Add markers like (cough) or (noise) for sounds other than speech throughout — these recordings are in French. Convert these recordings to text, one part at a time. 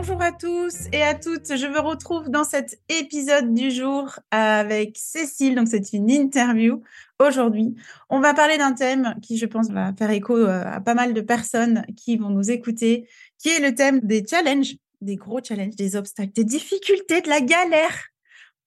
Bonjour à tous et à toutes. Je me retrouve dans cet épisode du jour avec Cécile. Donc, c'est une interview. Aujourd'hui, on va parler d'un thème qui, je pense, va faire écho euh, à pas mal de personnes qui vont nous écouter, qui est le thème des challenges, des gros challenges, des obstacles, des difficultés, de la galère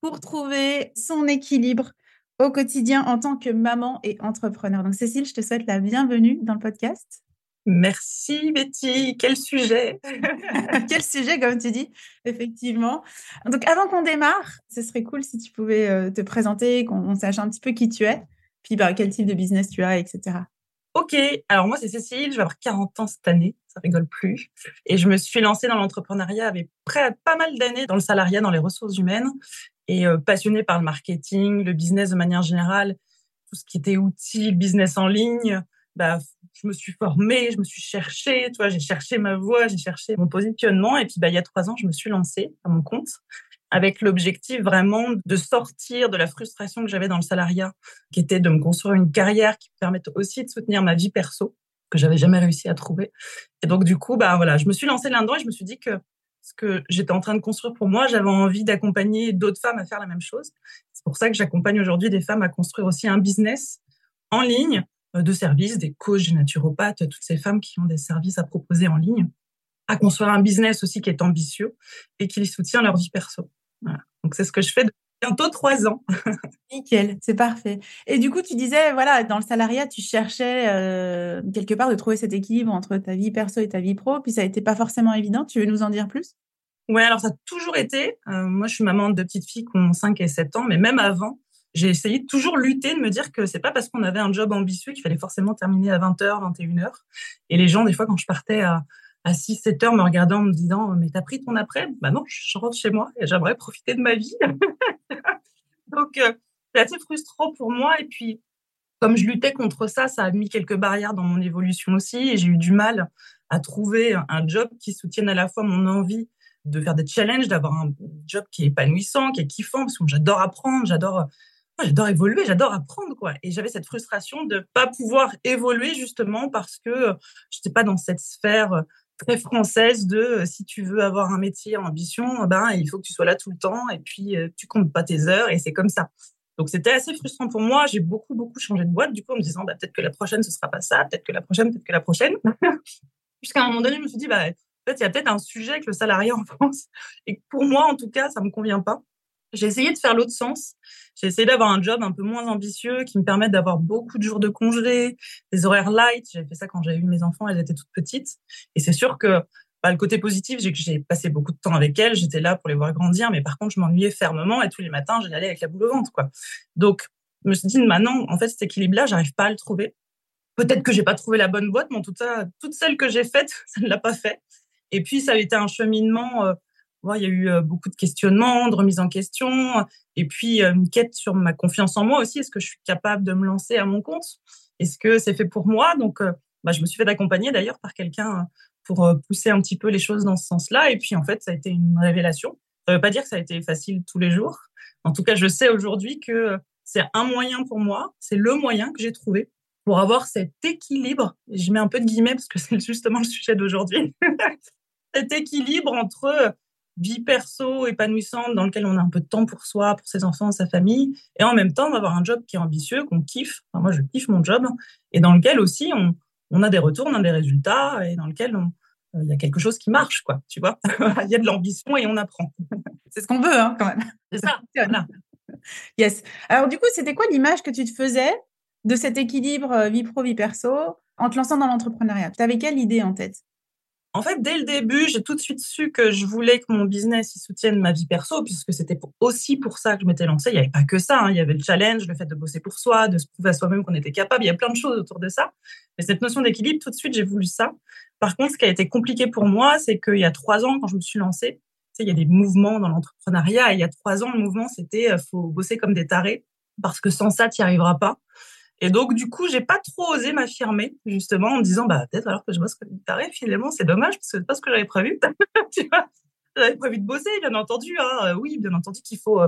pour trouver son équilibre au quotidien en tant que maman et entrepreneur. Donc, Cécile, je te souhaite la bienvenue dans le podcast. Merci Betty, quel sujet. (laughs) Quel sujet comme tu dis, effectivement. Donc avant qu'on démarre, ce serait cool si tu pouvais euh, te présenter, qu'on sache un petit peu qui tu es, puis bah, quel type de business tu as, etc. Ok, alors moi c'est Cécile, je vais avoir 40 ans cette année, ça rigole plus. Et je me suis lancée dans l'entrepreneuriat avec près pas mal d'années dans le salariat, dans les ressources humaines, et euh, passionnée par le marketing, le business de manière générale, tout ce qui était outils, business en ligne, bah, je me suis formée, je me suis cherchée, tu vois, j'ai cherché ma voie, j'ai cherché mon positionnement. Et puis, bah, il y a trois ans, je me suis lancée à mon compte avec l'objectif vraiment de sortir de la frustration que j'avais dans le salariat, qui était de me construire une carrière qui me permette aussi de soutenir ma vie perso, que j'avais jamais réussi à trouver. Et donc, du coup, bah, voilà, je me suis lancée là-dedans et je me suis dit que ce que j'étais en train de construire pour moi, j'avais envie d'accompagner d'autres femmes à faire la même chose. C'est pour ça que j'accompagne aujourd'hui des femmes à construire aussi un business en ligne de services, des coachs, des naturopathes, toutes ces femmes qui ont des services à proposer en ligne, à construire un business aussi qui est ambitieux et qui les soutient leur vie perso. Donc c'est ce que je fais depuis bientôt trois ans. (laughs) Nickel, c'est parfait. Et du coup, tu disais, voilà, dans le salariat, tu cherchais euh, quelque part de trouver cet équilibre entre ta vie perso et ta vie pro, puis ça n'était pas forcément évident. Tu veux nous en dire plus? Ouais, alors ça a toujours été. Euh, moi, je suis maman de deux petites filles qui ont 5 et 7 ans, mais même avant, j'ai essayé de toujours lutter, de me dire que c'est pas parce qu'on avait un job ambitieux qu'il fallait forcément terminer à 20h, 21h. Et les gens, des fois, quand je partais à, à 6, 7 heures, me regardaient en me disant, mais t'as pris ton après? Bah non, je rentre chez moi et j'aimerais profiter de ma vie. (laughs) Donc, euh, c'est assez frustrant pour moi. Et puis, comme je luttais contre ça, ça a mis quelques barrières dans mon évolution aussi. Et j'ai eu du mal à trouver un job qui soutienne à la fois mon envie de faire des challenges, d'avoir un job qui est épanouissant, qui est kiffant, parce que j'adore apprendre, j'adore j'adore évoluer, j'adore apprendre, quoi. Et j'avais cette frustration de pas pouvoir évoluer justement parce que je n'étais pas dans cette sphère très française de si tu veux avoir un métier en ambition, ben il faut que tu sois là tout le temps et puis tu comptes pas tes heures et c'est comme ça. Donc c'était assez frustrant pour moi. J'ai beaucoup beaucoup changé de boîte du coup en me disant bah, peut-être que la prochaine ce sera pas ça, peut-être que la prochaine, peut-être que la prochaine. (laughs) Jusqu'à un moment donné, je me suis dit bah en fait il y a peut-être un sujet avec le salariat en (laughs) France et pour moi en tout cas ça me convient pas. J'ai essayé de faire l'autre sens. J'ai essayé d'avoir un job un peu moins ambitieux qui me permette d'avoir beaucoup de jours de congé, des horaires light. J'ai fait ça quand j'avais eu mes enfants, elles étaient toutes petites. Et c'est sûr que bah, le côté positif, j'ai j'ai passé beaucoup de temps avec elles. J'étais là pour les voir grandir, mais par contre, je m'ennuyais fermement et tous les matins, j'allais aller avec la boule au ventre, quoi. Donc, je me suis dit, maintenant, en fait, cet équilibre-là, j'arrive pas à le trouver. Peut-être que j'ai pas trouvé la bonne boîte, mais en tout cas, toutes celles que j'ai faites, (laughs) ça ne l'a pas fait. Et puis, ça a été un cheminement euh, il y a eu beaucoup de questionnements, de remises en question, et puis une quête sur ma confiance en moi aussi. Est-ce que je suis capable de me lancer à mon compte? Est-ce que c'est fait pour moi? Donc, bah, je me suis fait accompagner d'ailleurs par quelqu'un pour pousser un petit peu les choses dans ce sens-là. Et puis, en fait, ça a été une révélation. Ça ne veut pas dire que ça a été facile tous les jours. En tout cas, je sais aujourd'hui que c'est un moyen pour moi, c'est le moyen que j'ai trouvé pour avoir cet équilibre. Je mets un peu de guillemets parce que (laughs) c'est justement le sujet d'aujourd'hui. (laughs) cet équilibre entre vie perso épanouissante dans lequel on a un peu de temps pour soi, pour ses enfants, sa famille, et en même temps d'avoir un job qui est ambitieux, qu'on kiffe. moi, je kiffe mon job, et dans lequel aussi on, on, a des retours, on a des résultats, et dans lequel on, il y a quelque chose qui marche, quoi, tu vois. (laughs) Il y a de l'ambition et on apprend. (laughs) C'est ce qu'on veut, hein, quand même. C'est ça. (laughs) yes. Alors, du coup, c'était quoi l'image que tu te faisais de cet équilibre vie pro, vie perso en te lançant dans l'entrepreneuriat? Tu avais quelle idée en tête? En fait, dès le début, j'ai tout de suite su que je voulais que mon business soutienne ma vie perso, puisque c'était aussi pour ça que je m'étais lancée. Il n'y avait pas que ça. Hein. Il y avait le challenge, le fait de bosser pour soi, de se prouver à soi-même qu'on était capable. Il y a plein de choses autour de ça. Mais cette notion d'équilibre, tout de suite, j'ai voulu ça. Par contre, ce qui a été compliqué pour moi, c'est qu'il y a trois ans, quand je me suis lancée, il y a des mouvements dans l'entrepreneuriat. Il y a trois ans, le mouvement, c'était euh, faut bosser comme des tarés, parce que sans ça, tu n'y arriveras pas. Et donc, du coup, j'ai pas trop osé m'affirmer, justement, en me disant, bah, peut-être alors que je bosse comme une tarée, finalement, c'est dommage, parce que c'est pas ce que j'avais prévu. (laughs) j'avais prévu de bosser, bien entendu. Hein. Euh, oui, bien entendu qu'il faut, euh,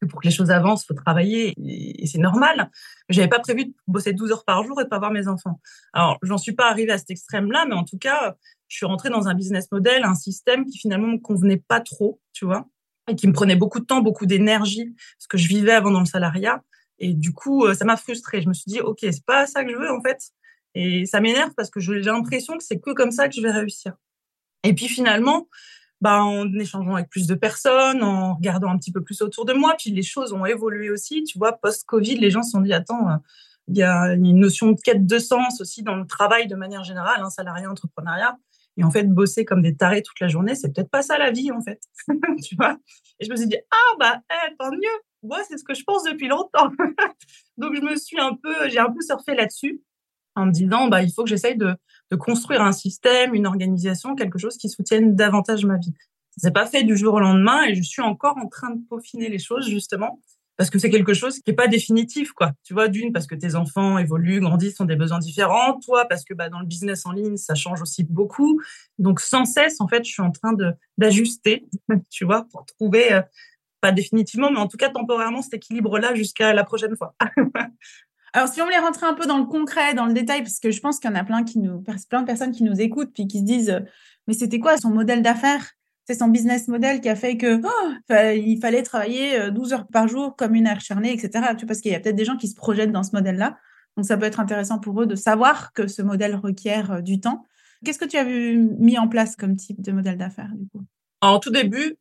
que pour que les choses avancent, il faut travailler, et, c'est normal. J'avais pas prévu de bosser 12 heures par jour et de pas voir mes enfants. Alors, j'en suis pas arrivée à cet extrême-là, mais en tout cas, je suis rentrée dans un business model, un système qui finalement me convenait pas trop, tu vois, et qui me prenait beaucoup de temps, beaucoup d'énergie, ce que je vivais avant dans le salariat. Et du coup, euh, ça m'a frustrée. Je me suis dit, OK, c'est pas ça que je veux, en fait. Et ça m'énerve parce que j'ai l'impression que c'est que comme ça que je vais réussir. Et puis finalement, bah, en échangeant avec plus de personnes, en regardant un petit peu plus autour de moi, puis les choses ont évolué aussi. Tu vois, post-Covid, les gens se sont dit, attends, euh, il y a une notion de quête de sens aussi dans le travail de manière générale, hein, salariat, entrepreneuriat. Et en fait, bosser comme des tarés toute la journée, c'est peut-être pas ça la vie, en fait. (laughs) tu vois? Et je me suis dit, ah, bah, eh, tant mieux moi, c'est ce que je pense depuis longtemps. (laughs) Donc, je me suis un peu, j'ai un peu surfé là-dessus en me disant, bah, il faut que j'essaye de, de, construire un système, une organisation, quelque chose qui soutienne davantage ma vie. Ça s'est pas fait du jour au lendemain et je suis encore en train de peaufiner les choses, justement, parce que c'est quelque chose qui est pas définitif, quoi. Tu vois, d'une, parce que tes enfants évoluent, grandissent, ont des besoins différents. Toi, parce que, bah, dans le business en ligne, ça change aussi beaucoup. Donc, sans cesse, en fait, je suis en train d'ajuster, (laughs) tu vois, pour trouver euh, pas définitivement, mais en tout cas temporairement cet équilibre-là jusqu'à la prochaine fois. (laughs) Alors, si on voulait rentrer un peu dans le concret, dans le détail, parce que je pense qu'il y en a plein, qui nous, plein de personnes qui nous écoutent puis qui se disent Mais c'était quoi son modèle d'affaires? C'est son business model qui a fait que oh, il fallait travailler 12 euh, heures par jour comme une acharnée, etc. Tu parce qu'il y a peut-être des gens qui se projettent dans ce modèle-là. Donc, ça peut être intéressant pour eux de savoir que ce modèle requiert euh, du temps. Qu'est-ce que tu as mis en place comme type de modèle d'affaires, En tout début,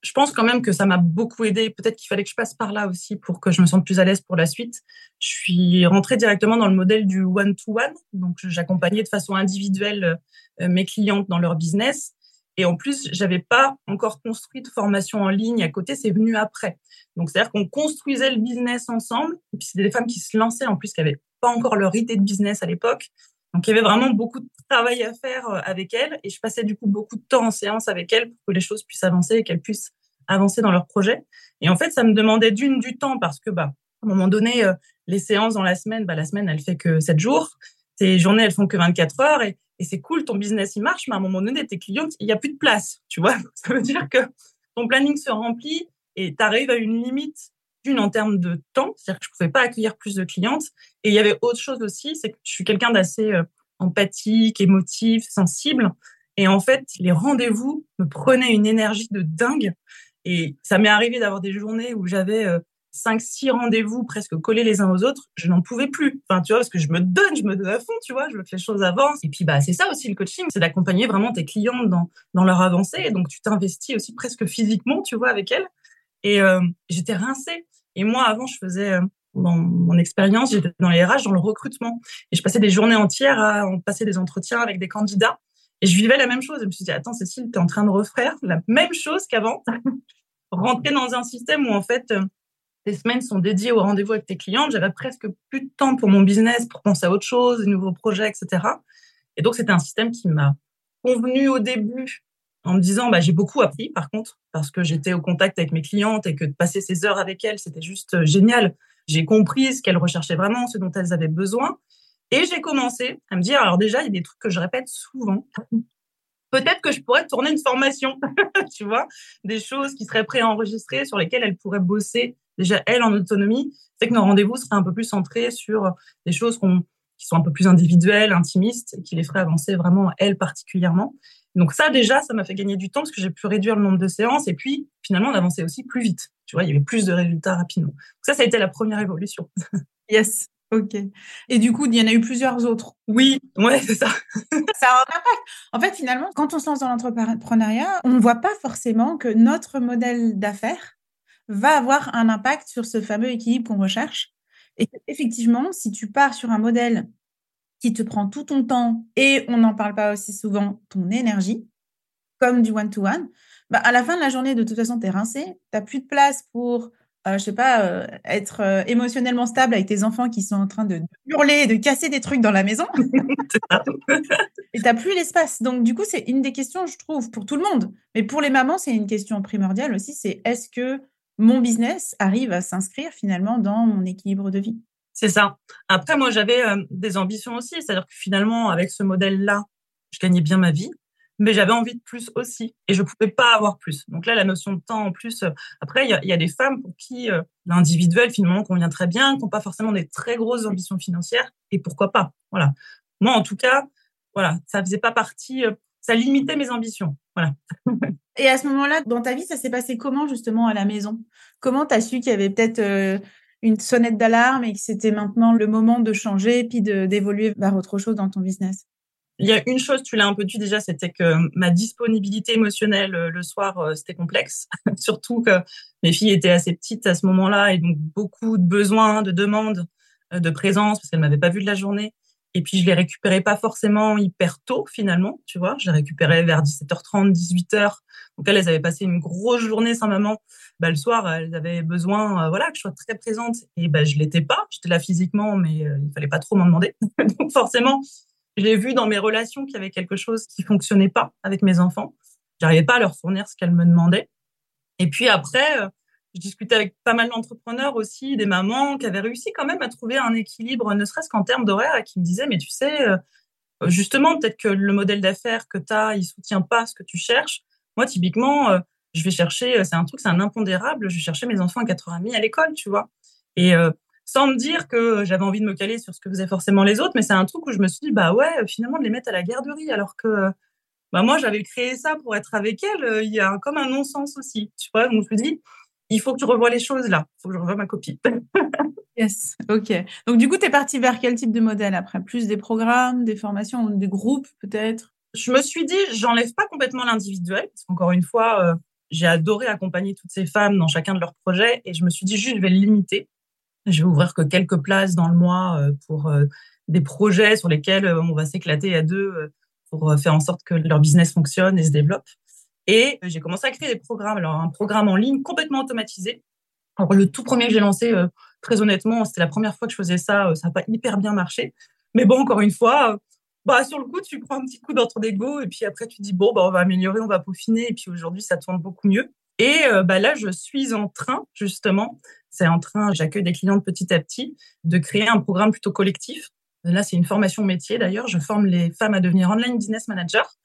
je pense quand même que ça m'a beaucoup aidé. Peut-être qu'il fallait que je passe par là aussi pour que je me sente plus à l'aise pour la suite. Je suis rentrée directement dans le modèle du one-to-one. Donc, j'accompagnais de façon individuelle euh, mes clientes dans leur business. Et en plus, j'avais pas encore construit de formation en ligne à côté. C'est venu après. Donc, c'est-à-dire qu'on construisait le business ensemble. Et puis, c'était des femmes qui se lançaient en plus, qui avaient pas encore leur idée de business à l'époque. Donc, il y avait vraiment beaucoup de travail à faire euh, avec elles et je passais du coup beaucoup de temps en séance avec elles pour que les choses puissent avancer et qu'elles puissent avancer dans leur projet. Et en fait, ça me demandait d'une du temps parce que, bah, à un moment donné, euh, les séances dans la semaine, bah, la semaine, elle fait que 7 jours. Tes journées, elles font que 24 heures et c'est cool, ton business, il marche, mais à un moment donné, tes clientes, il n'y a plus de place, tu vois. (laughs) Ça veut dire que ton planning se remplit et tu arrives à une limite d'une en termes de temps, c'est-à-dire que je pouvais pas accueillir plus de clientes. Et il y avait autre chose aussi, c'est que je suis quelqu'un d'assez euh, empathique, émotif, sensible. Et en fait, les rendez-vous me prenaient une énergie de dingue. Et ça m'est arrivé d'avoir des journées où j'avais euh, cinq, six rendez-vous presque collés les uns aux autres. Je n'en pouvais plus. Enfin, tu vois, parce que je me donne, je me donne à fond, tu vois, je veux que les choses avancent. Et puis, bah, c'est ça aussi le coaching, c'est d'accompagner vraiment tes clients dans, dans leur avancée. Et donc, tu t'investis aussi presque physiquement, tu vois, avec elles. Et euh, j'étais rincée. Et moi, avant, je faisais, euh, dans mon expérience, j'étais dans les RH, dans le recrutement. Et je passais des journées entières à passer des entretiens avec des candidats. Et je vivais la même chose. Je me suis dit, attends, Cécile, tu es en train de refaire la même chose qu'avant. (laughs) Rentrer dans un système où, en fait, tes semaines sont dédiées au rendez-vous avec tes clients. J'avais presque plus de temps pour mon business, pour penser à autre chose, de nouveaux projets, etc. Et donc, c'était un système qui m'a convenu au début en me disant bah, j'ai beaucoup appris par contre parce que j'étais au contact avec mes clientes et que de passer ces heures avec elles c'était juste euh, génial j'ai compris ce qu'elles recherchaient vraiment ce dont elles avaient besoin et j'ai commencé à me dire alors déjà il y a des trucs que je répète souvent peut-être que je pourrais tourner une formation (laughs) tu vois des choses qui seraient préenregistrées sur lesquelles elles pourraient bosser déjà elles en autonomie c'est que nos rendez-vous seraient un peu plus centrés sur des choses qui sont un peu plus individuelles intimistes et qui les feraient avancer vraiment elles particulièrement donc ça, déjà, ça m'a fait gagner du temps parce que j'ai pu réduire le nombre de séances et puis finalement, on avançait aussi plus vite. Tu vois, il y avait plus de résultats rapidement. Donc ça, ça a été la première évolution. (laughs) yes. Ok. Et du coup, il y en a eu plusieurs autres. Oui, ouais, c'est ça. (laughs) ça a un impact. En fait, finalement, quand on se lance dans l'entrepreneuriat, on ne voit pas forcément que notre modèle d'affaires va avoir un impact sur ce fameux équilibre qu'on recherche. Et effectivement, si tu pars sur un modèle qui te prend tout ton temps et on n'en parle pas aussi souvent, ton énergie, comme du one-to-one, bah, à la fin de la journée, de toute façon, tu es rincé, tu n'as plus de place pour euh, je sais pas, euh, être euh, émotionnellement stable avec tes enfants qui sont en train de hurler, de casser des trucs dans la maison. (laughs) et tu n'as plus l'espace. Donc, du coup, c'est une des questions, je trouve, pour tout le monde. Mais pour les mamans, c'est une question primordiale aussi, c'est est-ce que mon business arrive à s'inscrire finalement dans mon équilibre de vie C'est ça. Après, moi, j'avais des ambitions aussi. C'est-à-dire que finalement, avec ce modèle-là, je gagnais bien ma vie mais j'avais envie de plus aussi et je pouvais pas avoir plus. Donc là, la notion de temps en plus. Euh, après, il y a, des femmes pour qui euh, l'individuel finalement convient très bien, qui n'ont pas forcément des très grosses ambitions financières et pourquoi pas. Voilà. Moi, en tout cas, voilà, ça faisait pas partie, euh, ça limitait mes ambitions. Voilà. (laughs) et à ce moment-là, dans ta vie, ça s'est passé comment justement à la maison? Comment tu as su qu'il y avait peut-être une sonnette d'alarme et que c'était maintenant le moment de changer puis d'évoluer vers autre chose dans ton business? Il y a une chose, tu l'as un peu dit déjà, c'était que ma disponibilité émotionnelle euh, le soir, euh, c'était complexe. (laughs) Surtout que mes filles étaient assez petites à ce moment-là et donc beaucoup de besoins, de demandes euh, de présence parce qu'elles m'avaient pas vu de la journée. Et puis je les récupérais pas forcément hyper tôt finalement, tu vois. Je les récupérais vers 17h30, 18h. Donc elles, elles avaient passé une grosse journée sans maman. Bah, le soir, elles avaient besoin, voilà, que je sois très présente. Et bah, je l'étais pas. J'étais là physiquement, mais il fallait pas trop m'en demander. (laughs) donc forcément, j'ai vu dans mes relations qu'il y avait quelque chose qui fonctionnait pas avec mes enfants. J'arrivais pas à leur fournir ce qu'elles me demandaient. Et puis après, euh, je discutais avec pas mal d'entrepreneurs aussi, des mamans qui avaient réussi quand même à trouver un équilibre, ne serait-ce qu'en termes d'horaire, et qui me disaient, mais tu sais, euh, justement, peut-être que le modèle d'affaires que tu as, il soutient pas ce que tu cherches. Moi, typiquement, euh, je vais chercher, c'est un truc, c'est un impondérable, je vais chercher mes enfants à 4h30 à l'école, tu vois. Et sans me dire que j'avais envie de me caler sur ce que faisaient forcément les autres, mais c'est un truc où je me suis dit, bah ouais, finalement, de les mettre à la garderie, alors que bah moi, j'avais créé ça pour être avec elles, euh, il y a comme un non-sens aussi, tu vois, donc je me dit, il faut que je revoie les choses là, il faut que je revoie ma copie. (laughs) yes, ok. Donc du coup, tu es partie vers quel type de modèle après? Plus des programmes, des formations, des groupes peut-être? Je me suis dit, j'enlève pas complètement l'individuel, parce qu'encore une fois, euh, j'ai adoré accompagner toutes ces femmes dans chacun de leurs projets, et je me suis dit, juste, je vais le limiter je vais ouvrir que quelques places dans le mois euh, pour euh, des projets sur lesquels on va s'éclater à deux pour faire en sorte que leur business fonctionne et se développe. Et j'ai commencé à créer des programmes. Alors, un programme en ligne complètement automatisé. Alors, le tout premier que j'ai lancé, très honnêtement, c'était la première fois que je faisais ça. Ça n'a pas hyper bien marché. Mais bon, encore une fois, bah, sur le coup, tu prends un petit coup d'entre d'ego et puis après, tu dis, bon, bah, on va améliorer, on va peaufiner. Et puis aujourd'hui, ça tourne beaucoup mieux. Et bah, là, je suis en train, justement, c'est en train, j'accueille des clientes petit à petit, de créer un programme plutôt collectif. Là, c'est une formation métier d'ailleurs. Je forme les femmes à devenir online business manager.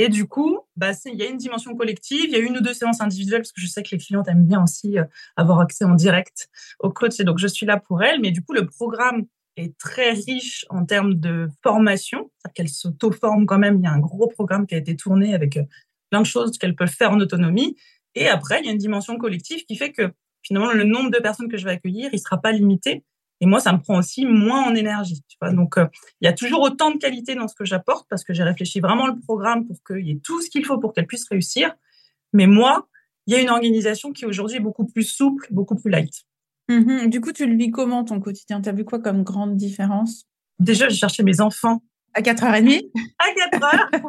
Et du coup, bah, il y a une dimension collective, il y a une ou deux séances individuelles parce que je sais que les clientes aiment bien aussi euh, avoir accès en direct au coach et donc je suis là pour elles. Mais du coup, le programme est très riche en termes de formation, qu'elles s'auto-forment quand même. Il y a un gros programme qui a été tourné avec euh, plein de choses qu'elles peuvent faire en autonomie. Et après, il y a une dimension collective qui fait que finalement, le nombre de personnes que je vais accueillir, il sera pas limité. Et moi, ça me prend aussi moins en énergie. Tu vois Donc, euh, il y a toujours autant de qualité dans ce que j'apporte parce que j'ai réfléchi vraiment le programme pour qu'il y ait tout ce qu'il faut pour qu'elle puisse réussir. Mais moi, il y a une organisation qui aujourd'hui est beaucoup plus souple, beaucoup plus light. Mm-hmm. Du coup, tu le vis comment ton quotidien? Tu as vu quoi comme grande différence? Déjà, j'ai cherché mes enfants. À 4h30 À 4h.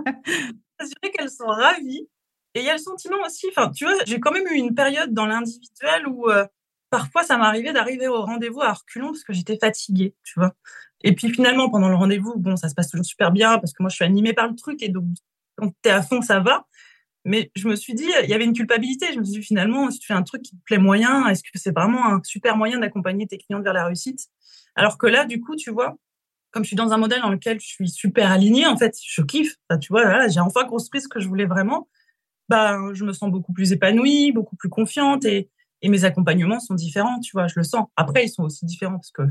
Assurer qu'elles sont ravies et il y a le sentiment aussi, enfin, tu vois, j'ai quand même eu une période dans l'individuel où euh, parfois ça m'arrivait d'arriver au rendez-vous à reculons parce que j'étais fatiguée, tu vois. Et puis finalement, pendant le rendez-vous, bon, ça se passe toujours super bien parce que moi je suis animée par le truc et donc quand t'es à fond, ça va. Mais je me suis dit, il y avait une culpabilité. Je me suis dit finalement, si tu fais un truc qui te plaît moyen, est-ce que c'est vraiment un super moyen d'accompagner tes clients vers la réussite? Alors que là, du coup, tu vois, comme je suis dans un modèle dans lequel je suis super alignée, en fait, je kiffe. tu vois, j'ai enfin construit ce que je voulais vraiment bah, je me sens beaucoup plus épanouie, beaucoup plus confiante et, et mes accompagnements sont différents, tu vois, je le sens. Après, ils sont aussi différents parce que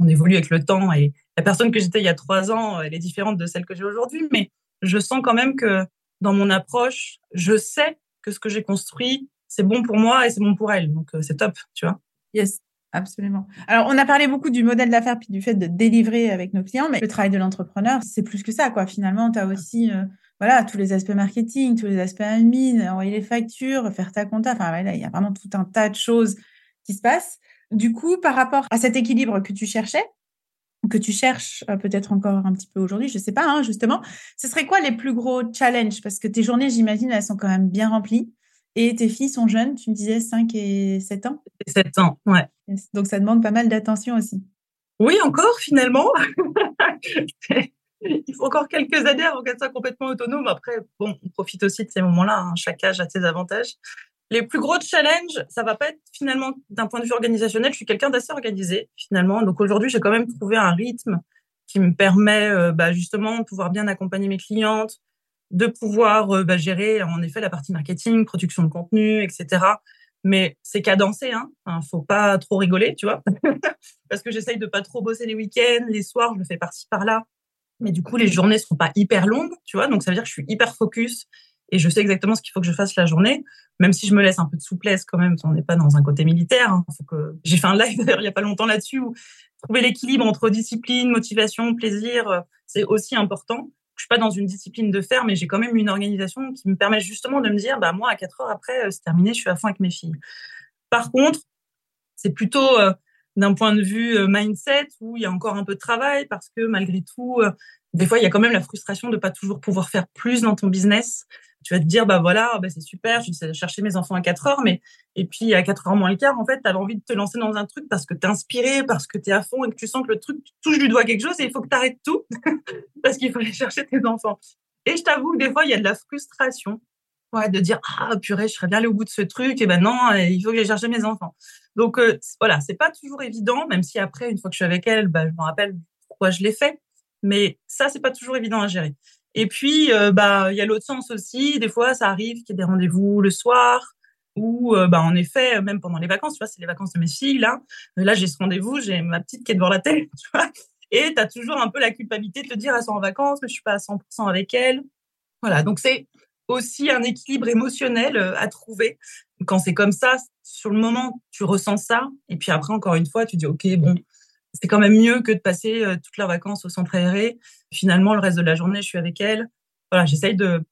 on évolue avec le temps et la personne que j'étais il y a trois ans, elle est différente de celle que j'ai aujourd'hui, mais je sens quand même que dans mon approche, je sais que ce que j'ai construit, c'est bon pour moi et c'est bon pour elle. Donc, euh, c'est top, tu vois. Yes. Absolument. Alors, on a parlé beaucoup du modèle d'affaires puis du fait de délivrer avec nos clients, mais le travail de l'entrepreneur, c'est plus que ça, quoi. Finalement, tu as aussi euh, voilà, tous les aspects marketing, tous les aspects admin, envoyer les factures, faire ta compta. Enfin, voilà, il y a vraiment tout un tas de choses qui se passent. Du coup, par rapport à cet équilibre que tu cherchais, que tu cherches euh, peut-être encore un petit peu aujourd'hui, je ne sais pas, hein, justement, ce serait quoi les plus gros challenges? Parce que tes journées, j'imagine, elles sont quand même bien remplies. Et tes filles sont jeunes, tu me disais 5 et 7 ans? 7 ans, ouais. Donc ça demande pas mal d'attention aussi. Oui, encore finalement. (laughs) (laughs) Il faut encore quelques années avant qu'elle soit complètement autonome. Après, bon, on profite aussi de ces moments-là. Hein. Chaque âge a ses avantages. Les plus gros challenges, ça va pas être finalement d'un point de vue organisationnel. Je suis quelqu'un d'assez organisé finalement. Donc aujourd'hui, j'ai quand même trouvé un rythme qui me permet euh, bah, justement de pouvoir bien accompagner mes clientes, de pouvoir euh, bah, gérer en effet la partie marketing, production de contenu, etc. Mais c'est cadencé, hein. Enfin, faut pas trop rigoler, tu vois, (laughs) parce que j'essaye de pas trop bosser les week-ends, les soirs, je le fais par-ci par-là. Mais du coup, les journées sont pas hyper longues, tu vois. Donc ça veut dire que je suis hyper focus et je sais exactement ce qu'il faut que je fasse la journée, même si je me laisse un peu de souplesse quand même. On n'est pas dans un côté militaire. Hein. J'ai fait un live (laughs) d'ailleurs il y a pas longtemps là-dessus où trouver l'équilibre entre discipline, motivation, plaisir, euh, c'est aussi important je suis pas dans une discipline de faire, mais j'ai quand même une organisation qui me permet justement de me dire, bah moi à 4 heures après, euh, c'est terminé, je suis à fond avec mes filles. Par contre, c'est plutôt euh, d'un point de vue euh, mindset où il y a encore un peu de travail parce que malgré tout, des fois il y a quand même la frustration de pas toujours pouvoir faire plus dans ton business tu vas te dire, bah voilà, bah c'est super, je vais chercher mes enfants à 4 heures, mais et puis à 4 heures moins le quart, en fait, tu as envie de te lancer dans un truc parce que tu es inspiré, parce que tu es à fond et que tu sens que le truc touche du doigt quelque chose et il faut que tu arrêtes tout (laughs) parce qu'il faut aller chercher tes enfants. Et je t'avoue que des fois, il y a de la frustration de dire, ah purée, je serais bien allé au bout de ce truc, et ben non, il faut que j'aille chercher mes enfants. Donc euh, voilà, c'est pas toujours évident, même si après, une fois que je suis avec elle, bah, je me rappelle pourquoi je l'ai fait. Mais ça, c'est pas toujours évident à gérer. Et puis, euh, bah, il y a l'autre sens aussi. Des fois, ça arrive qu'il y ait des rendez-vous le soir ou, euh, bah, en effet, même pendant les vacances, tu vois, c'est les vacances de mes filles, là. Là, j'ai ce rendez-vous, j'ai ma petite qui est devant la télé, (laughs) tu vois. Et tu as toujours un peu la culpabilité de te dire, elles sont en vacances, mais je suis pas à 100% avec elles. Voilà. Donc, c'est aussi un équilibre émotionnel euh, à trouver. Quand c'est comme ça, sur le moment, tu ressens ça. Et puis après, encore une fois, tu dis, OK, bon, c'est quand même mieux que de passer euh, toutes leurs vacances au centre aéré. Finalement, le reste de la journée, je suis avec elle. Voilà, j'essaye de,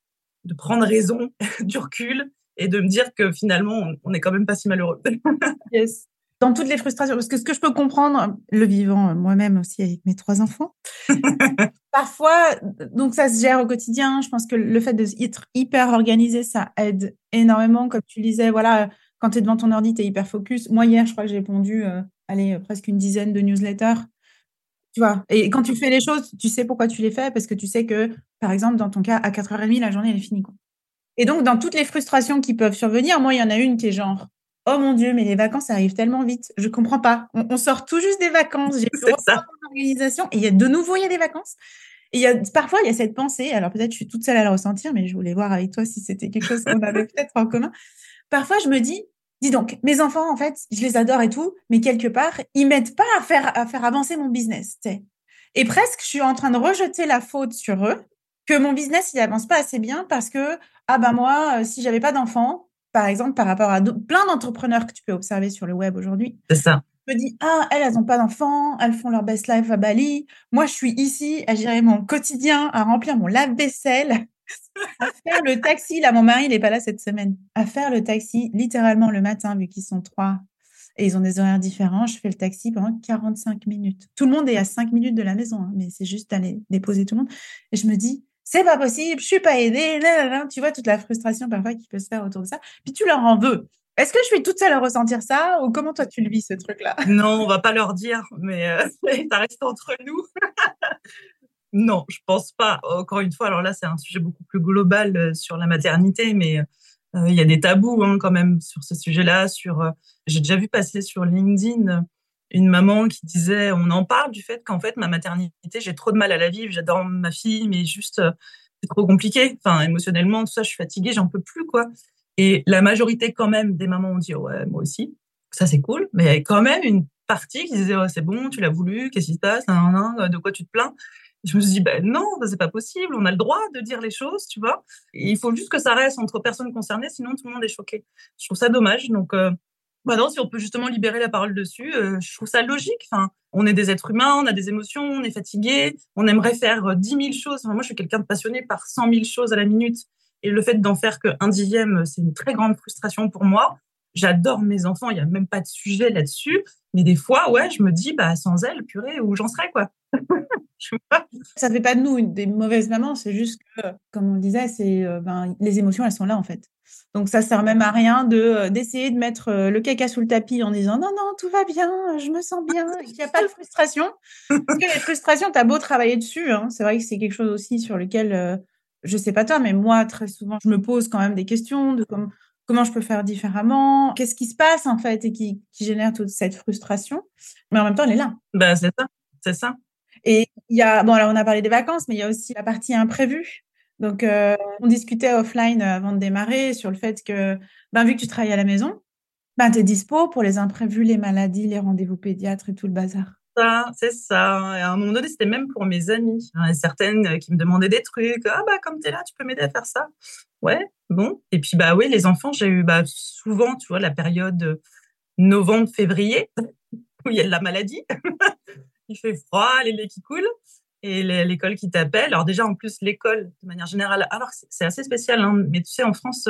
de prendre raison, (laughs) du recul et de me dire que finalement, on n'est quand même pas si malheureux. (laughs) yes. Dans toutes les frustrations, parce que ce que je peux comprendre, le vivant euh, moi-même aussi avec mes trois enfants, (laughs) parfois, donc ça se gère au quotidien. Je pense que le fait d'être hyper organisé, ça aide énormément. Comme tu disais, voilà, quand tu es devant ton ordi, tu es hyper focus. Moi, hier, je crois que j'ai répondu euh, allez, presque une dizaine de newsletters. Tu vois, et quand tu fais les choses, tu sais pourquoi tu les fais, parce que tu sais que, par exemple, dans ton cas, à 4h30, la journée, elle est finie. Quoi. Et donc, dans toutes les frustrations qui peuvent survenir, moi, il y en a une qui est genre, oh mon Dieu, mais les vacances arrivent tellement vite. Je comprends pas. On, sort tout juste des vacances. J'ai (laughs) plus organisation. Et il y a de nouveau, il y a des vacances. Et il y a, parfois, il y a cette pensée. Alors, peut-être, je suis toute seule à le ressentir, mais je voulais voir avec toi si c'était quelque chose qu'on avait (laughs) peut-être en commun. Parfois, je me dis, Dis donc, mes enfants, en fait, je les adore et tout, mais quelque part, ils m'aident pas à faire, à faire avancer mon business. Et presque, je suis en train de rejeter la faute sur eux, que mon business, il avance pas assez bien parce que, ah ben moi, euh, si j'avais pas d'enfants, par exemple, par rapport à plein d'entrepreneurs que tu peux observer sur le web aujourd'hui. C'est ça. Je me dis, ah, elles, elles n'ont pas d'enfants, elles font leur best life à Bali. Moi, je suis ici à gérer mon quotidien, à remplir mon lave-vaisselle, (laughs) à faire le taxi. Là, mon mari, il n'est pas là cette semaine. À faire le taxi, littéralement le matin, vu qu'ils sont trois et ils ont des horaires différents. Je fais le taxi pendant 45 minutes. Tout le monde est à 5 minutes de la maison, hein, mais c'est juste d'aller déposer tout le monde. Et je me dis, c'est pas possible, je suis pas aidée. Tu vois toute la frustration parfois qui peut se faire autour de ça. Puis tu leur en veux. Est-ce que je suis toute seule à ressentir ça ou comment toi tu le vis ce truc-là? Non, on va pas leur dire, mais euh, (laughs) ça reste entre nous. (laughs) Non, je pense pas. Encore une fois, alors là, c'est un sujet beaucoup plus global euh, sur la maternité, mais euh, il y a des tabous hein, quand même sur ce sujet-là. Sur, j'ai déjà vu passer sur LinkedIn une maman qui disait, on en parle du fait qu'en fait ma maternité, j'ai trop de mal à la vivre. J'adore ma fille, mais juste c'est trop compliqué. Enfin, émotionnellement, tout ça, je suis fatiguée, j'en peux plus quoi. Et la majorité quand même des mamans ont dit, ouais, moi aussi. Ça c'est cool, mais quand même une partie qui disait, c'est bon, tu l'as voulu, qu'est-ce qui se passe, de quoi tu te plains? Je me suis dit, ben non, c'est pas possible, on a le droit de dire les choses, tu vois. il faut juste que ça reste entre personnes concernées, sinon tout le monde est choqué. Je trouve ça dommage. Donc, euh, bah si on peut justement libérer la parole dessus, euh, je trouve ça logique. Enfin, on est des êtres humains, on a des émotions, on est fatigué, on aimerait faire 10 000 choses. moi, je suis quelqu'un de passionné par 100 000 choses à la minute. Et le fait d'en faire qu'un dixième, c'est une très grande frustration pour moi. J'adore mes enfants, il n'y a même pas de sujet là-dessus. Mais des fois, ouais, je me dis, bah, sans elles, purée, où j'en serais, quoi. (laughs) ça ne fait pas de nous des mauvaises mamans, c'est juste que, comme on le disait, c'est, euh, ben, les émotions, elles sont là, en fait. Donc, ça sert même à rien de, euh, d'essayer de mettre euh, le caca sous le tapis en disant, non, non, tout va bien, je me sens bien, il n'y a pas de frustration. Parce que les frustrations, tu as beau travailler dessus, hein, c'est vrai que c'est quelque chose aussi sur lequel, je sais pas toi, mais moi, très souvent, je me pose quand même des questions de comment je peux faire différemment, qu'est-ce qui se passe en fait et qui, génère toute cette frustration. Mais en même temps, elle est là. Ben, c'est ça, c'est ça. Et il y a, bon, alors on a parlé des vacances, mais il y a aussi la partie imprévue. Donc, euh, on discutait offline avant de démarrer sur le fait que, ben, vu que tu travailles à la maison, ben, tu es dispo pour les imprévus, les maladies, les rendez-vous pédiatres et tout le bazar. Ça, c'est ça. Et à un moment donné, c'était même pour mes amis. Il y en a certaines qui me demandaient des trucs. Ah, bah, comme tu es là, tu peux m'aider à faire ça. Ouais, bon. Et puis, bah oui, les enfants, j'ai eu bah, souvent, tu vois, la période novembre-février (laughs) où il y a de la maladie. Il fait froid, les laits qui coulent et l'école qui t'appelle. Alors déjà, en plus, l'école, de manière générale, alors c'est assez spécial, hein, mais tu sais, en France,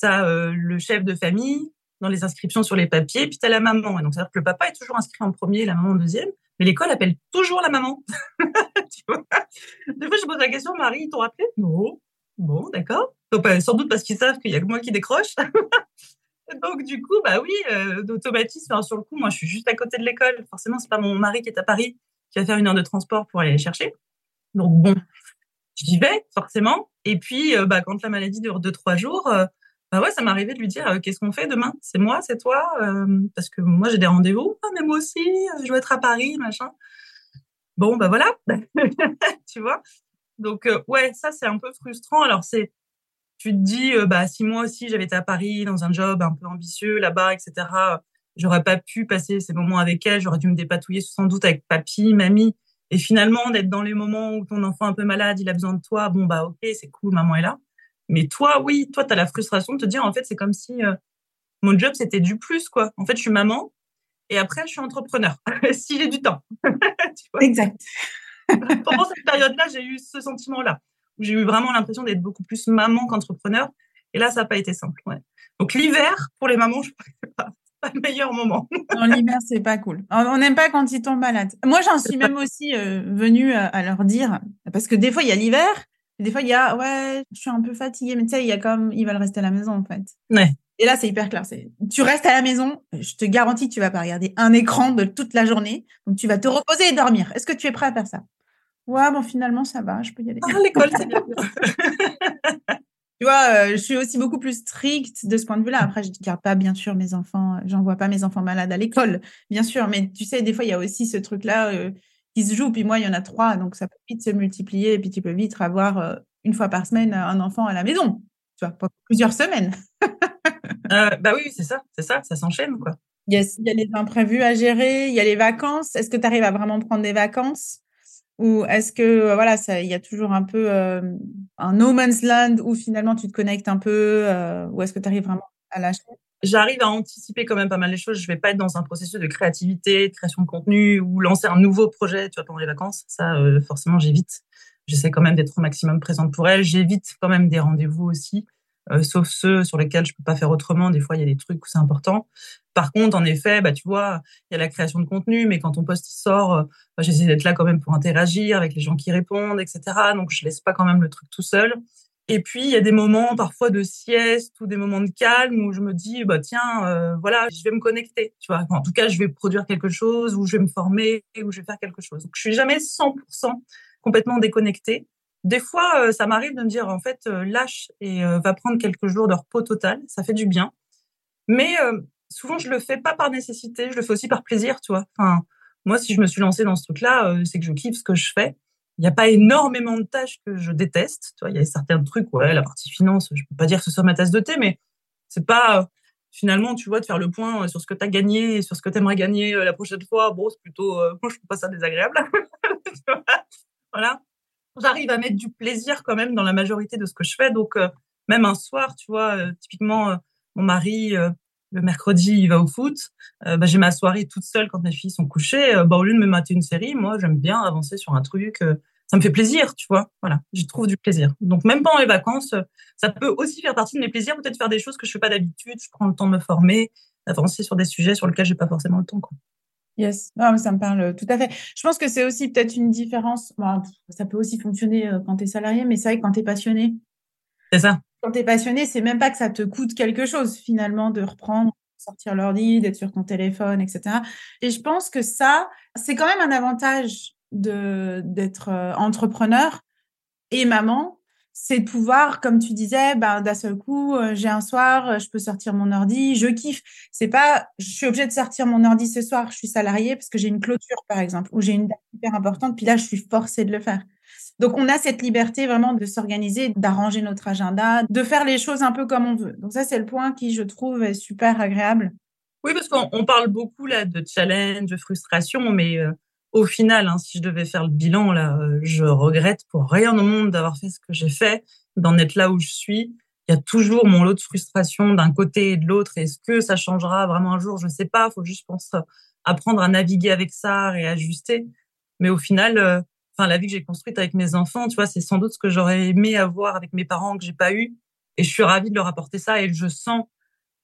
tu as euh, le chef de famille dans les inscriptions sur les papiers, puis tu as la maman. Donc, c'est-à-dire que le papa est toujours inscrit en premier, la maman en deuxième, mais l'école appelle toujours la maman. (laughs) tu vois? Fois, je pose la question, Marie, ils t'ont rappelé? Non. Bon, d'accord. Sans doute parce qu'ils savent qu'il y a que moi qui décroche. (laughs) Donc, du coup, bah oui, euh, d'automatisme. sur le coup, moi, je suis juste à côté de l'école. Forcément, c'est pas mon mari qui est à Paris qui va faire une heure de transport pour aller les chercher. Donc, bon, j'y vais, forcément. Et puis, euh, bah, quand la maladie dure deux, trois jours, euh, bah ouais, ça m'arrivait de lui dire qu'est-ce qu'on fait demain? C'est moi, c'est toi Parce que moi, j'ai des rendez-vous. Ah, mais moi aussi, je dois être à Paris, machin. Bon, bah voilà, (laughs) tu vois? Donc, ouais, ça, c'est un peu frustrant. Alors, c'est tu te dis, euh, bah, si moi aussi j'avais été à Paris dans un job un peu ambitieux là-bas, etc., j'aurais pas pu passer ces moments avec elle, j'aurais dû me dépatouiller sans doute avec papy, mamie. Et finalement, d'être dans les moments où ton enfant est un peu malade, il a besoin de toi, bon, bah, ok, c'est cool, maman est là. Mais toi, oui, toi, tu as la frustration de te dire, en fait, c'est comme si euh, mon job, c'était du plus, quoi. En fait, je suis maman et après, je suis entrepreneur, (laughs) si j'ai du temps. (laughs) exact. Pendant cette période-là, j'ai eu ce sentiment-là j'ai eu vraiment l'impression d'être beaucoup plus maman qu'entrepreneur. Et là, ça n'a pas été simple. Ouais. Donc l'hiver, pour les mamans, je crois que c'est pas, pas le meilleur moment. (laughs) non, l'hiver, c'est pas cool. On n'aime pas quand ils tombent malades. Moi, j'en suis même aussi euh, venue à, leur dire, parce que des fois, il y a l'hiver, des fois, il y a, ouais, je suis un peu fatiguée, mais tu sais, il y a comme, ils veulent rester à la maison, en fait. Ouais. Et là, c'est hyper clair. Tu restes à la maison, je te garantis que tu vas pas regarder un écran de toute la journée. Donc, tu vas te reposer et dormir. Est-ce que tu es prêt à faire ça? Ouais, bon, finalement, ça va, je peux y aller. Ah, l'école, c'est bien. (laughs) tu vois, euh, je suis aussi beaucoup plus stricte de ce point de vue-là. Après, je ne garde pas, bien sûr, mes enfants, j'envoie pas mes enfants malades à l'école, bien sûr. Mais tu sais, des fois, il y a aussi ce truc-là euh, qui se joue. Puis moi, il y en a trois, donc ça peut vite se multiplier. Et puis tu peux vite avoir euh, une fois par semaine un enfant à la maison, tu vois, pour plusieurs semaines. (laughs) bah oui, c'est ça, c'est ça, ça s'enchaîne, quoi. Yes, il y a les imprévus à gérer, il y a les vacances. Est-ce que tu arrives à vraiment prendre des vacances? Ou est-ce que euh, voilà, il y a toujours un peu euh, un no man's land où finalement tu te connectes un peu, euh, ou est-ce que tu arrives vraiment à lâcher? J'arrive à anticiper quand même pas mal les choses. Je vais pas être dans un processus de créativité, de création de contenu ou lancer un nouveau projet, tu vois, pendant les vacances. Ça, forcément, j'évite. J'essaie quand même d'être au maximum présente pour elle. J'évite quand même des rendez-vous aussi. Euh, sauf ceux sur lesquels je peux pas faire autrement. Des fois, il y a des trucs où c'est important. Par contre, en effet, bah, tu vois, il y a la création de contenu, mais quand ton poste il sort, euh, bah, j'essaie d'être là quand même pour interagir avec les gens qui répondent, etc. Donc, je laisse pas quand même le truc tout seul. Et puis, il y a des moments parfois de sieste ou des moments de calme où je me dis, bah, tiens, euh, voilà, je vais me connecter. Tu vois, en tout cas, je vais produire quelque chose ou je vais me former ou je vais faire quelque chose. Donc, je suis jamais 100% complètement déconnectée. Des fois, euh, ça m'arrive de me dire, en fait, euh, lâche et euh, va prendre quelques jours de repos total. Ça fait du bien. Mais souvent, je le fais pas par nécessité. Je le fais aussi par plaisir, tu moi, si je me suis lancée dans ce truc-là, c'est que je kiffe ce que je fais. Il n'y a pas énormément de tâches que je déteste. Il y a certains trucs, ouais, la partie finance, je peux pas dire que ce soit ma tasse de thé, mais c'est pas finalement, tu vois, de faire le point sur ce que tu as gagné, sur ce que tu aimerais gagner la prochaine fois. Bon, c'est plutôt, moi, je trouve pas ça désagréable. (laughs) voilà j'arrive à mettre du plaisir quand même dans la majorité de ce que je fais. Donc, euh, même un soir, tu vois, euh, typiquement, euh, mon mari le mercredi, il va au foot. Bah, j'ai ma soirée toute seule quand mes filles sont couchées. Bah, au lieu de me mater une série, moi, j'aime bien avancer sur un truc. Ça me fait plaisir, tu vois. Voilà, j'y trouve du plaisir. Donc, même pendant les vacances, ça peut aussi faire partie de mes plaisirs, peut-être faire des choses que je fais pas d'habitude. Je prends le temps de me former, d'avancer sur des sujets sur lesquels j'ai pas forcément le temps. Yes, ça me parle tout à fait. Je pense que c'est aussi peut-être une différence. ça peut aussi fonctionner quand tu es salarié, mais c'est vrai que quand tu es passionné. C'est ça quand tu es passionné, c'est même pas que ça te coûte quelque chose finalement de reprendre, sortir l'ordi, d'être sur ton téléphone, etc. Et je pense que ça, c'est quand même un avantage de d'être euh, entrepreneur et maman, c'est de pouvoir, comme tu disais, ben, d'un seul coup, euh, j'ai un soir, euh, je peux sortir mon ordi, je kiffe. C'est pas, je suis obligée de sortir mon ordi ce soir, je suis salariée parce que j'ai une clôture, par exemple, ou j'ai une date hyper importante, puis là, je suis forcée de le faire. Donc, on a cette liberté vraiment de s'organiser, d'arranger notre agenda, de faire les choses un peu comme on veut. Donc, ça, c'est le point qui, je trouve, est super agréable. Oui, parce qu'on parle beaucoup là de challenge, de frustration, mais euh, au final, hein, si je devais faire le bilan, là, euh, je regrette pour rien au monde d'avoir fait ce que j'ai fait, d'en être là où je suis. Il y a toujours mon lot de frustration d'un côté et de l'autre. Est-ce que ça changera vraiment un jour? Je ne sais pas. Il faut juste penser, apprendre à naviguer avec ça et ajuster. Mais au final, euh, enfin la vie que j'ai construite avec mes enfants, tu vois, c'est sans doute ce que j'aurais aimé avoir avec mes parents que j'ai pas eu. Et je suis ravie de leur apporter ça et je sens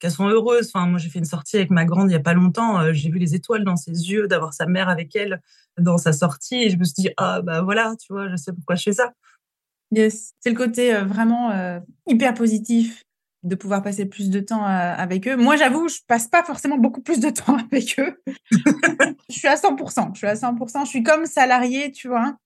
qu'elles sont heureuses. Enfin, moi, j'ai fait une sortie avec ma grande il y a pas longtemps. Euh, j'ai vu les étoiles dans ses yeux, d'avoir sa mère avec elle dans sa sortie. Et je me suis dit, ah, bah voilà, tu vois, je sais pourquoi je fais ça. Yes, c'est le côté euh, vraiment euh, hyper positif de pouvoir passer plus de temps avec eux. Moi, j'avoue, je passe pas forcément beaucoup plus de temps (laughs) avec eux. je suis à 100%. Je suis à 100%. Je suis comme salarié, tu vois.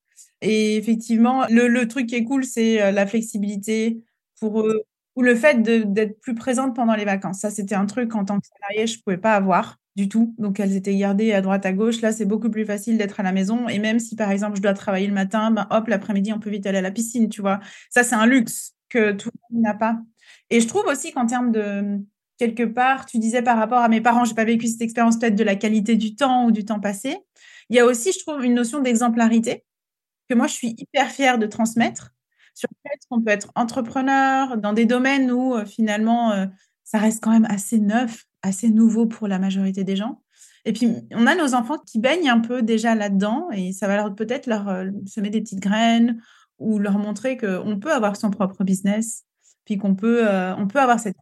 Et effectivement, le, truc qui est cool, c'est la flexibilité pour eux ou le fait d'être plus présente pendant les vacances. Ça, c'était un truc en tant que salarié, je pouvais pas avoir du tout. Donc, elles étaient gardées à droite, à gauche. Là, c'est beaucoup plus facile d'être à la maison. Et même si, par exemple, je dois travailler le matin, ben, hop, l'après-midi, on peut vite aller à la piscine, tu vois. Ça, c'est un luxe que tout le monde n'a pas. Et je trouve aussi qu'en termes de, quelque part, tu disais par rapport à mes parents, j'ai pas vécu cette expérience peut-être de la qualité du temps ou du temps passé. Il y a aussi, je trouve, une notion d'exemplarité que moi, je suis hyper fière de transmettre sur le fait qu'on peut être entrepreneur dans des domaines où euh, finalement, euh, ça reste quand même assez neuf, assez nouveau pour la majorité des gens. Et puis, on a nos enfants qui baignent un peu déjà là-dedans et ça va peut-être leur euh, semer des petites graines ou leur montrer qu'on peut avoir son propre business, puis qu'on peut, peut avoir cette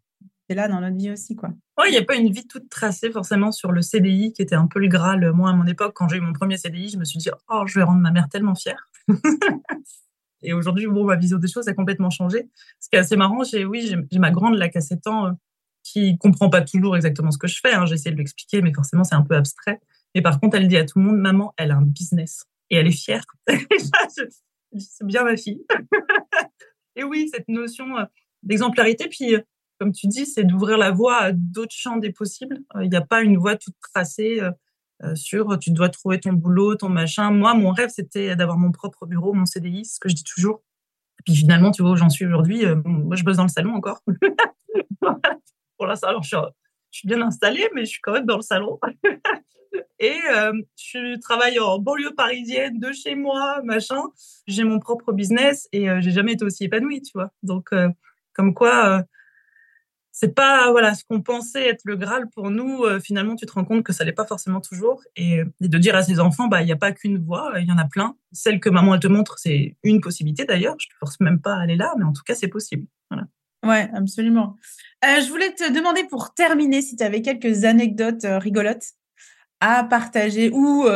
c'est là dans notre vie aussi, quoi. il n'y a pas une vie toute tracée forcément sur le CDI qui était un peu le Graal. Moi, à mon époque, quand j'ai eu mon premier CDI, je me suis dit, oh, je vais rendre ma mère tellement fière. (laughs) et aujourd'hui, bon, ma vision des choses a complètement changé. Ce qui est assez marrant, j'ai, oui, j'ai ma grande, là, qui a 7 ans, euh, qui comprend pas toujours exactement ce que je fais. Hein. J'essaie de lui expliquer, mais forcément, c'est un peu abstrait. Et par contre, elle dit à tout le monde, maman, elle a un business. Et elle est fière. (laughs) c'est bien ma fille. (laughs) et oui, cette notion euh, d'exemplarité. Puis, euh, comme tu dis, c'est d'ouvrir la voie à d'autres champs des possibles. Il n'y a pas une voie toute tracée euh, sur tu dois trouver ton boulot, ton machin. Moi, mon rêve, c'était d'avoir mon propre bureau, mon CDI, ce que je dis toujours. Et puis finalement, tu vois où j'en suis aujourd'hui. Euh, moi, je bosse dans le salon encore. (laughs) Pour l'instant, alors je suis, bien installée, mais je suis quand même dans le salon. (laughs) Et euh, je travaille en banlieue parisienne, de chez moi, machin. J'ai mon propre business et j'ai jamais été aussi épanouie, tu vois. Donc, comme quoi, pas voilà ce qu'on pensait être le Graal pour nous. Euh, finalement, tu te rends compte que ça n'est pas forcément toujours. Et, de dire à ses enfants, bah il n'y a pas qu'une voie, il y en a plein. Celle que maman elle te montre, c'est une possibilité d'ailleurs. Je te force même pas à aller là, mais en tout cas, c'est possible. Voilà. Ouais, absolument. Euh, je voulais te demander pour terminer si tu avais quelques anecdotes euh, rigolotes à partager ou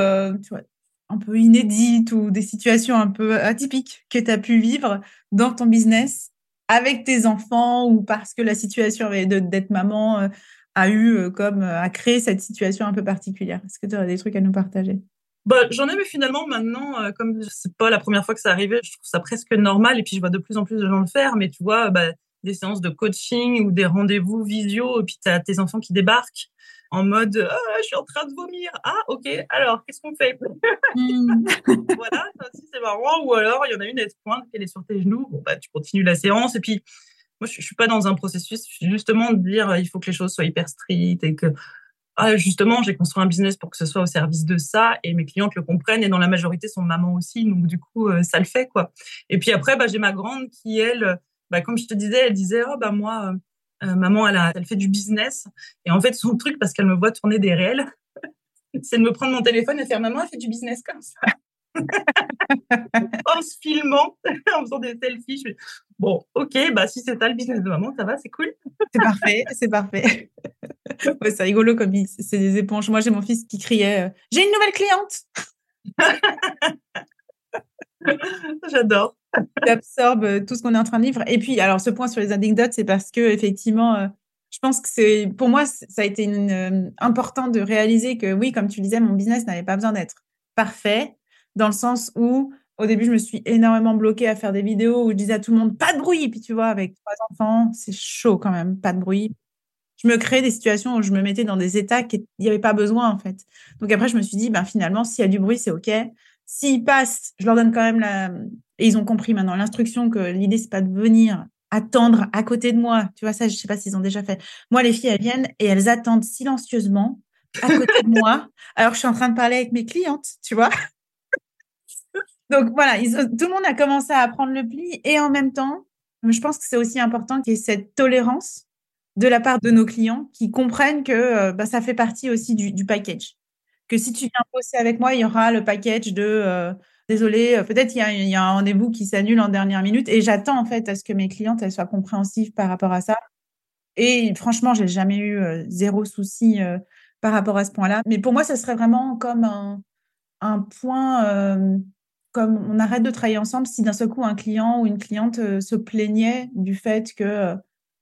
un peu inédites ou des situations un peu atypiques que tu as pu vivre dans ton business avec tes enfants ou parce que la situation d'être maman euh, a eu euh, comme euh, a créé cette situation un peu particulière? Est-ce que tu aurais des trucs à nous partager? Bah, j'en ai, mais finalement, maintenant, comme c'est pas la première fois que ça arrivait, je trouve ça presque normal. Et puis, je vois de plus en plus de gens le faire. Mais tu vois, bah, des séances de coaching ou des rendez-vous visio, et puis tu as tes enfants qui débarquent en mode ah, je suis en train de vomir. Ah, ok, alors qu'est-ce qu'on fait? Hmm. (laughs) Voilà, ça aussi c'est marrant. Ou alors il y en a une, elle se pointe, elle est sur tes genoux. Bon, bah, tu continues la séance. Et puis, moi, je, ne suis pas dans un processus justement de dire il faut que les choses soient hyper strictes et que ah, justement, j'ai construit un business pour que ce soit au service de ça et mes clientes le comprennent et dans la majorité sont maman aussi, donc du coup, euh, ça le fait quoi. Et puis après, bah, j'ai ma grande qui elle, bah, comme je te disais, elle disait oh bah moi, maman, elle, a, elle fait du business. Et en fait, son truc, parce qu'elle me voit tourner des réels, (laughs) c'est de me prendre mon téléphone et faire maman, elle fait du business comme ça. (laughs) en se filmant, (laughs) en faisant des selfies. bon, ok, bah si c'est ça le business de maman, ça va, c'est cool. c'est parfait, c'est parfait. c'est rigolo comme c'est des éponges. Moi, j'ai mon fils qui criait euh, J'ai une nouvelle cliente (laughs) J'adore. Il absorbe euh, tout ce qu'on est en train de vivre. Et puis, alors, ce point sur les anecdotes, c'est parce que, effectivement, euh, je pense que c'est, pour moi, ça a été une, important de réaliser que, oui, comme tu disais, mon business n'avait pas besoin d'être parfait, dans le sens où, au début, je me suis énormément bloquée à faire des vidéos où je disais à tout le monde, pas de bruit. Puis, tu vois, avec trois enfants, c'est chaud quand même, pas de bruit je me créais des situations où je me mettais dans des états qu'il n'y avait pas besoin, en fait. Donc après, je me suis dit, ben, finalement, s'il y a du bruit, c'est OK. S'ils passent, je leur donne quand même la. Et ils ont compris maintenant l'instruction que l'idée, c'est pas de venir attendre à côté de moi. Tu vois, ça, je sais pas s'ils ont déjà fait. Moi, les filles, elles viennent et elles attendent silencieusement à côté de moi. Alors, je suis en train de parler avec mes clientes, tu vois. (laughs) Donc voilà, tout le monde a commencé à prendre le pli et en même temps, je pense que c'est aussi important qu'il y ait cette tolérance de la part de nos clients qui comprennent que euh, bah, ça fait partie aussi du, package. Que si tu viens bosser avec moi, il y aura le package de euh, désolé, euh, peut-être il y, a un rendez-vous qui s'annule en dernière minute et j'attends en fait à ce que mes clientes soient compréhensives par rapport à ça. Et franchement, j'ai jamais eu zéro souci par rapport à ce point-là. Mais pour moi, ça serait vraiment comme un, point, comme on arrête de travailler ensemble si d'un seul coup un client ou une cliente se plaignait du fait que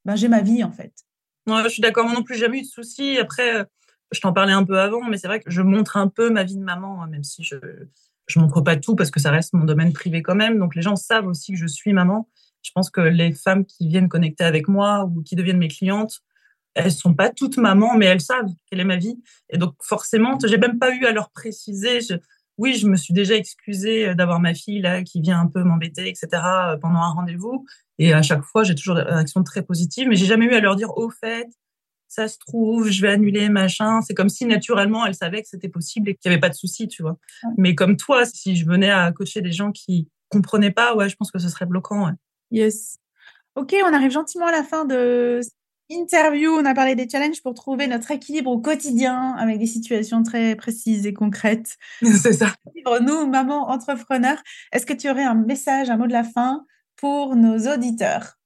ben, j'ai ma vie en fait je suis d'accord. Moi non plus, jamais eu de soucis. Après, euh, je t'en parlais un peu avant, mais c'est vrai que je montre un peu ma vie de maman, hein, même si je je montre pas tout parce que ça reste mon domaine privé quand même. Donc les gens savent aussi que je suis maman. Je pense que les femmes qui viennent connecter avec moi ou qui deviennent mes clientes, elles sont pas toutes mamans, mais elles savent quelle est ma vie. Et donc forcément, j'ai même pas eu à leur préciser. oui, je me suis déjà excusée d'avoir ma fille là qui vient un peu m'embêter, etc. pendant un rendez-vous. Et à chaque fois, j'ai toujours des réactions très positives, mais j'ai jamais eu à leur dire au fait, ça se trouve, je vais annuler machin. C'est comme si naturellement elles savaient que c'était possible et qu'il n'y avait pas de souci, tu vois. Mais comme toi, si je venais à coacher des gens qui comprenaient pas, ouais, je pense que ce serait bloquant. Ouais. Yes. Ok, on arrive gentiment à la fin de interview. On a parlé des challenges pour trouver notre équilibre au quotidien avec des situations très précises et concrètes. (laughs) C'est ça. Nous, maman entrepreneur, est-ce que tu aurais un message, un mot de la fin pour nos auditeurs?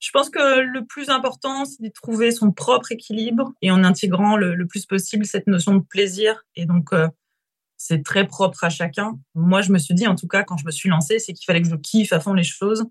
Je pense que le plus important, c'est de trouver son propre équilibre et en intégrant le, plus possible cette notion de plaisir. Et donc, euh, c'est très propre à chacun. Moi, je me suis dit, en tout cas, quand je me suis lancée, c'est qu'il fallait que je kiffe à fond les choses.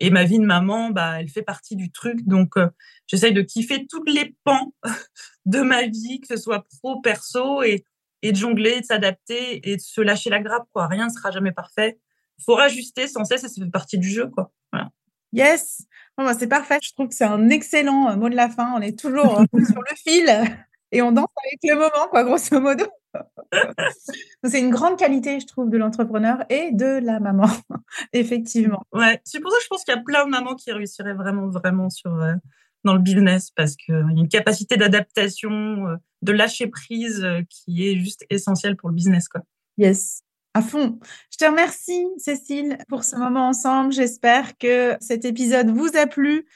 Et ma vie de maman, bah, elle fait partie du truc. Donc, euh, j'essaye de kiffer tous les pans (laughs) de ma vie, que ce soit pro, perso, et, de jongler, de s'adapter et de se lâcher la grappe. Quoi. Rien ne sera jamais parfait faut rajuster sans cesse et ça fait partie du jeu, quoi. Voilà. Yes, bon, c'est parfait. Je trouve que c'est un excellent euh, mot de la fin. On est toujours (laughs) sur le fil et on danse avec le moment, quoi, grosso modo. (laughs) c'est une grande qualité, je trouve, de l'entrepreneur et de la maman, (laughs) effectivement. Ouais, c'est pour ça que je pense qu'il y a plein de mamans qui réussiraient vraiment, vraiment sur, euh, dans le business parce qu'il y a une capacité d'adaptation, euh, de lâcher prise qui est juste essentielle pour le business, quoi. Yes, à fond. Je te remercie, Cécile, pour ce moment ensemble. J'espère que cet épisode vous a plu.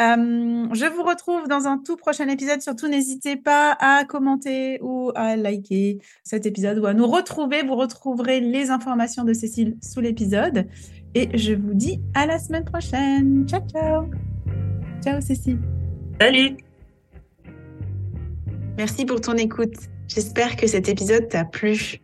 Euh, je vous retrouve dans un tout prochain épisode. Surtout, n'hésitez pas à commenter ou à liker cet épisode ou à nous retrouver. Vous retrouverez les informations de Cécile sous l'épisode. Et je vous dis à la semaine prochaine. Ciao, ciao. Ciao, Cécile. Salut. Merci pour ton écoute. J'espère que cet épisode t'a plu.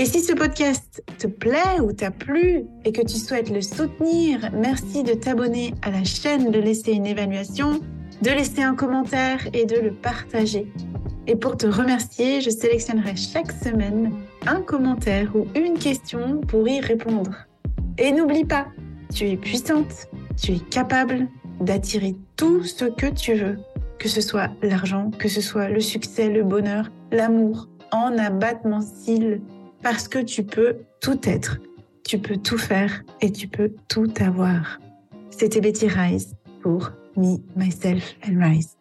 Et si ce podcast te plaît ou t'a plu et que tu souhaites le soutenir, merci de t'abonner à la chaîne, de laisser une évaluation, de laisser un commentaire et de le partager. Et pour te remercier, je sélectionnerai chaque semaine un commentaire ou une question pour y répondre. Et n'oublie pas, tu es puissante, tu es capable d'attirer tout ce que tu veux, que ce soit l'argent, que ce soit le succès, le bonheur, l'amour, en abattement cils parce que tu peux tout être, tu peux tout faire et tu peux tout avoir. C'était Betty Rice pour Me, Myself and Rise.